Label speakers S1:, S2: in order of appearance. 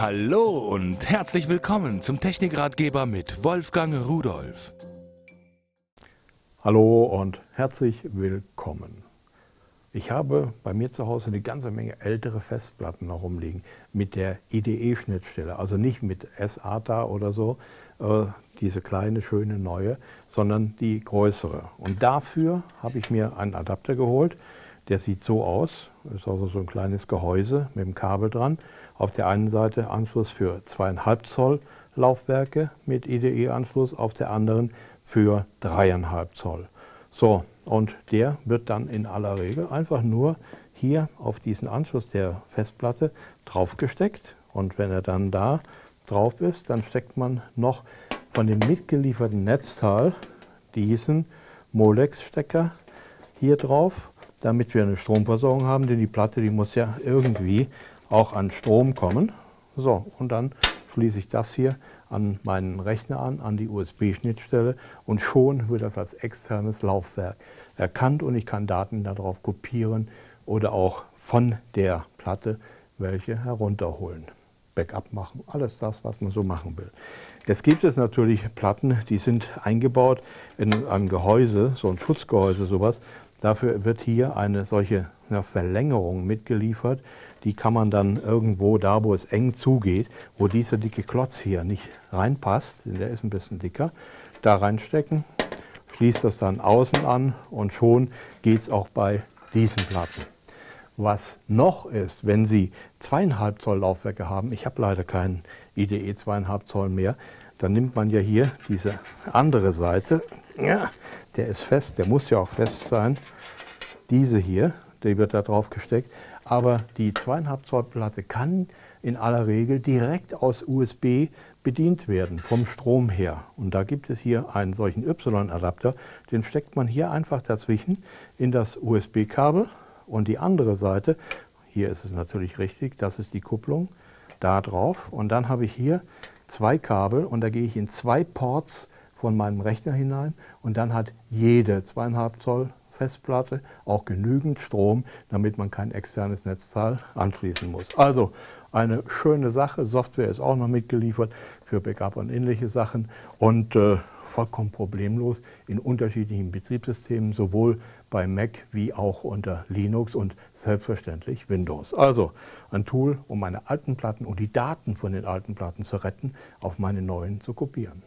S1: Hallo und herzlich willkommen zum Technikratgeber mit Wolfgang Rudolf.
S2: Hallo und herzlich willkommen. Ich habe bei mir zu Hause eine ganze Menge ältere Festplatten noch rumliegen mit der IDE-Schnittstelle, also nicht mit SATA oder so, äh, diese kleine, schöne, neue, sondern die größere. Und dafür habe ich mir einen Adapter geholt, der sieht so aus, ist also so ein kleines Gehäuse mit dem Kabel dran. Auf der einen Seite Anschluss für 2,5 Zoll Laufwerke mit IDE-Anschluss, auf der anderen für 3,5 Zoll. So, und der wird dann in aller Regel einfach nur hier auf diesen Anschluss der Festplatte draufgesteckt. Und wenn er dann da drauf ist, dann steckt man noch von dem mitgelieferten Netzteil diesen Molex-Stecker hier drauf, damit wir eine Stromversorgung haben, denn die Platte, die muss ja irgendwie auch an Strom kommen. So, und dann schließe ich das hier an meinen Rechner an, an die USB-Schnittstelle und schon wird das als externes Laufwerk erkannt und ich kann Daten darauf kopieren oder auch von der Platte welche herunterholen. Backup machen, alles das, was man so machen will. Jetzt gibt es natürlich Platten, die sind eingebaut in ein Gehäuse, so ein Schutzgehäuse, sowas. Dafür wird hier eine solche eine Verlängerung mitgeliefert. Die kann man dann irgendwo da, wo es eng zugeht, wo dieser dicke Klotz hier nicht reinpasst, denn der ist ein bisschen dicker, da reinstecken, schließt das dann außen an und schon geht es auch bei diesen Platten. Was noch ist, wenn Sie zweieinhalb Zoll Laufwerke haben, ich habe leider keinen IDE zweieinhalb Zoll mehr, dann nimmt man ja hier diese andere Seite, ja, der ist fest, der muss ja auch fest sein, diese hier, die wird da drauf gesteckt, aber die zweieinhalb Zoll Platte kann in aller Regel direkt aus USB bedient werden, vom Strom her. Und da gibt es hier einen solchen Y-Adapter, den steckt man hier einfach dazwischen in das USB-Kabel und die andere Seite, hier ist es natürlich richtig, das ist die Kupplung, da drauf. Und dann habe ich hier zwei Kabel und da gehe ich in zwei Ports von meinem Rechner hinein und dann hat jede 2,5 Zoll Festplatte auch genügend Strom, damit man kein externes Netzteil anschließen muss. Also eine schöne Sache. Software ist auch noch mitgeliefert für Backup und ähnliche Sachen und äh, vollkommen problemlos in unterschiedlichen Betriebssystemen, sowohl bei Mac wie auch unter Linux und selbstverständlich Windows. Also ein Tool, um meine alten Platten und die Daten von den alten Platten zu retten, auf meine neuen zu kopieren.